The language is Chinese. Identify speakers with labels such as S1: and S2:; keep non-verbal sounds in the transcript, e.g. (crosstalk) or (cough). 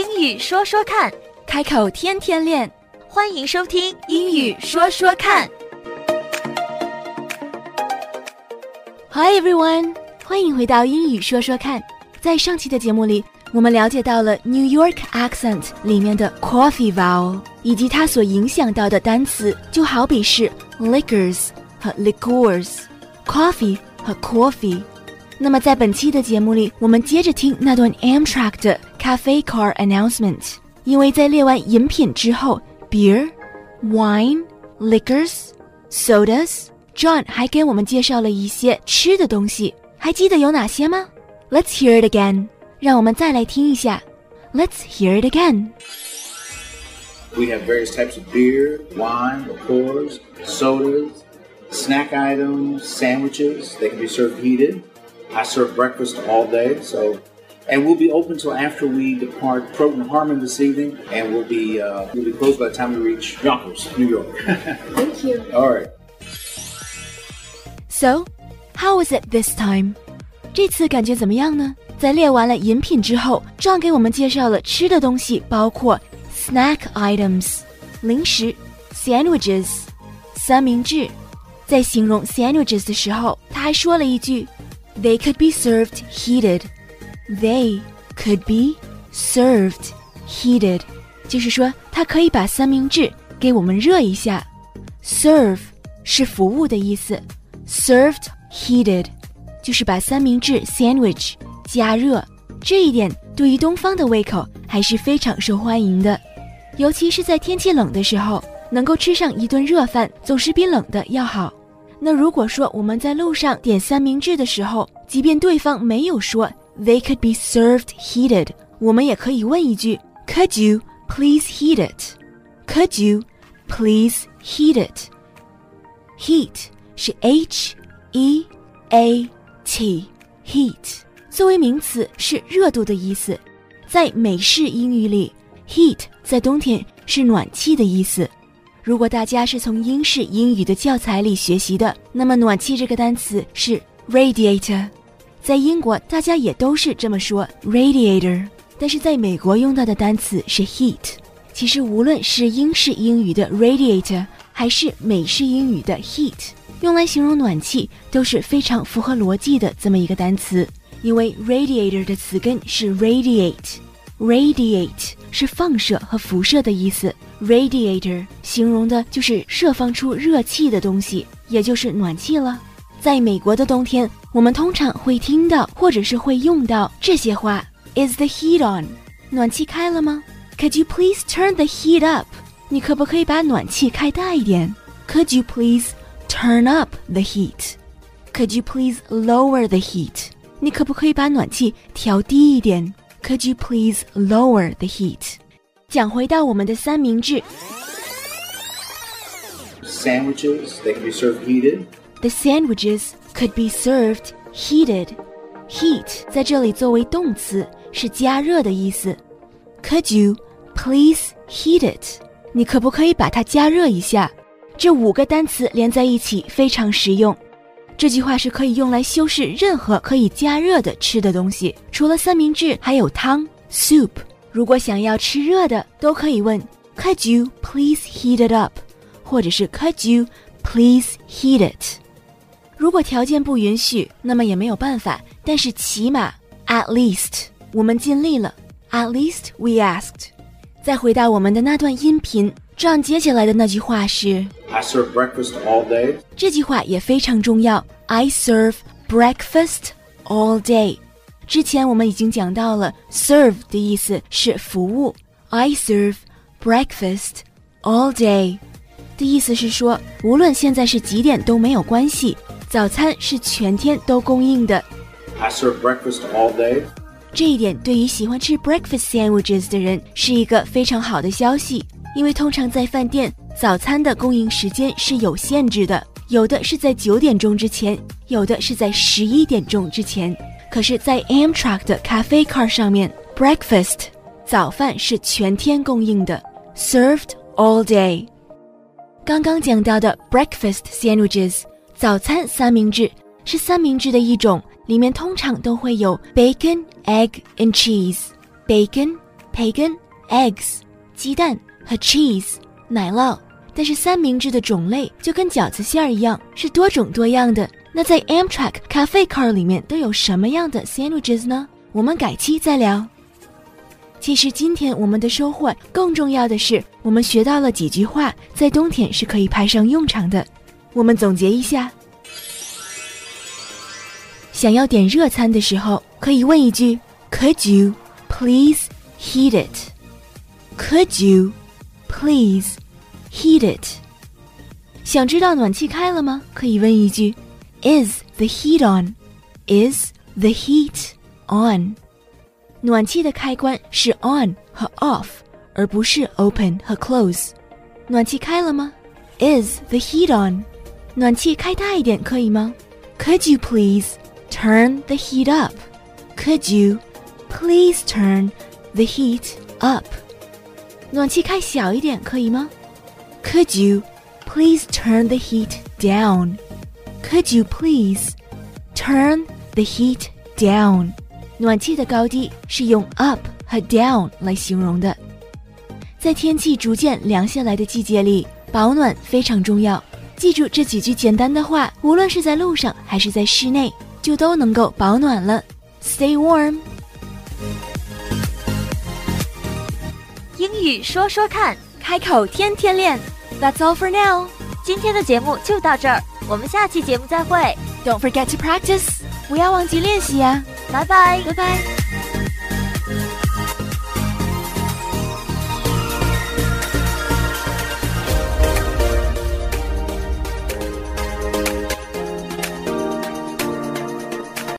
S1: 英语说说看，
S2: 开口天天练。
S1: 欢迎收听英语说说看。
S2: Hi everyone，欢迎回到英语说说看。在上期的节目里，我们了解到了 New York accent 里面的 coffee vowel，以及它所影响到的单词，就好比是 liquors 和 liqueurs，coffee 和 coffee。那么在本期的节目里，我们接着听那段 Amtrak 的 cafe car announcement，因为在列完饮品之后，beer、wine、liquors、sodas。John 还给我们介绍了一些吃的东西，还记得有哪些吗？Let's hear it again，让我们再来听一下。Let's hear it again。
S3: We have various types of beer, wine, liqueurs, sodas, snack items, sandwiches. They can be served heated. I serve breakfast all day, so and we'll be open till after we depart Program Harmon this evening, and we'll be uh, we'll be closed by the time we reach Yonkers, New York. (laughs)
S2: Thank you.
S3: all right.
S2: So, how was it this time？这次感觉怎么样呢？在列完了饮品之后，John 给我们介绍了吃的东西，包括 snack items 零食，sandwiches 三明治。在形容 sandwiches 的时候，他还说了一句：“They could be served heated.” They could be served heated，就是说他可以把三明治给我们热一下。Serve 是服务的意思。Served heated，就是把三明治 sandwich 加热，这一点对于东方的胃口还是非常受欢迎的，尤其是在天气冷的时候，能够吃上一顿热饭，总是比冷的要好。那如果说我们在路上点三明治的时候，即便对方没有说 they could be served heated，我们也可以问一句 Could you please heat it？Could you please heat it？Heat 是 H E A T heat，作为名词是热度的意思。在美式英语里，heat 在冬天是暖气的意思。如果大家是从英式英语的教材里学习的，那么暖气这个单词是 radiator， 在英国大家也都是这么说 radiator，但是在美国用到的单词是 heat。其实无论是英式英语的 radiator，还是美式英语的 heat。用来形容暖气都是非常符合逻辑的这么一个单词，因为 radiator 的词根是 radiate，radiate 是放射和辐射的意思，radiator 形容的就是释放出热气的东西，也就是暖气了。在美国的冬天，我们通常会听到或者是会用到这些话：Is the heat on？暖气开了吗？Could you please turn the heat up？你可不可以把暖气开大一点？Could you please Turn up the heat. Could you please lower the heat? 你可不可以把暖气调低一点？Could you please lower the heat? 讲回到我们的三明治
S3: Sandwiches. They can be served heated.
S2: ，the sandwiches could be served heated. Heat 在这里作为动词是加热的意思。Could you please heat it? 你可不可以把它加热一下？这五个单词连在一起非常实用。这句话是可以用来修饰任何可以加热的吃的东西，除了三明治，还有汤 （soup）。如果想要吃热的，都可以问 “Could you please heat it up？” 或者是 “Could you please heat it？” 如果条件不允许，那么也没有办法。但是起码 “at least” 我们尽力了，“at least we asked”。再回到我们的那段音频。这样接下来的那句话是
S3: I serve breakfast all day.
S2: 这句话也非常重要。I serve breakfast all day。之前我们已经讲到了，serve 的意思是服务。I serve breakfast all day 的意思是说，无论现在是几点都没有关系，早餐是全天都供应的。
S3: I serve breakfast all day.
S2: 这一点对于喜欢吃 breakfast sandwiches 的人是一个非常好的消息。因为通常在饭店，早餐的供应时间是有限制的，有的是在九点钟之前，有的是在十一点钟之前。可是，在 Amtrak 的 Cafe Car 上面，breakfast 早饭是全天供应的，served all day。刚刚讲到的 breakfast sandwiches 早餐三明治是三明治的一种，里面通常都会有 bacon、egg and cheese。bacon、培根 （eggs）、鸡蛋和 cheese（ 奶酪）。但是三明治的种类就跟饺子馅儿一样，是多种多样的。那在 Amtrak 咖啡 car 里面都有什么样的 sandwiches 呢？我们改期再聊。其实今天我们的收获更重要的是，我们学到了几句话，在冬天是可以派上用场的。我们总结一下：想要点热餐的时候，可以问一句：Could you please heat it？Could you please heat it？想知道暖气开了吗？可以问一句。Is the heat on? Is the heat on? 暖气的开关是 on 和 off，而不是 open 和 close。暖气开了吗？Is the heat on? 暖气开大一点可以吗？Could you please turn the heat up? Could you please turn the heat up? 暖气开小一点可以吗？Could you please turn the heat down? Could you please turn the heat down？暖气的高低是用 up 和 down 来形容的。在天气逐渐凉下来的季节里，保暖非常重要。 记住这几句简单的话，无论是在路上还是在室内，就都能够保暖了。Stay warm。
S1: 英语说说看，
S2: 开口天天练。That's all for now。
S1: 今天的节目就到这儿。我们下期节目再会。
S2: Don't forget to practice，不要忘记练习呀。
S1: 拜拜，
S2: 拜拜。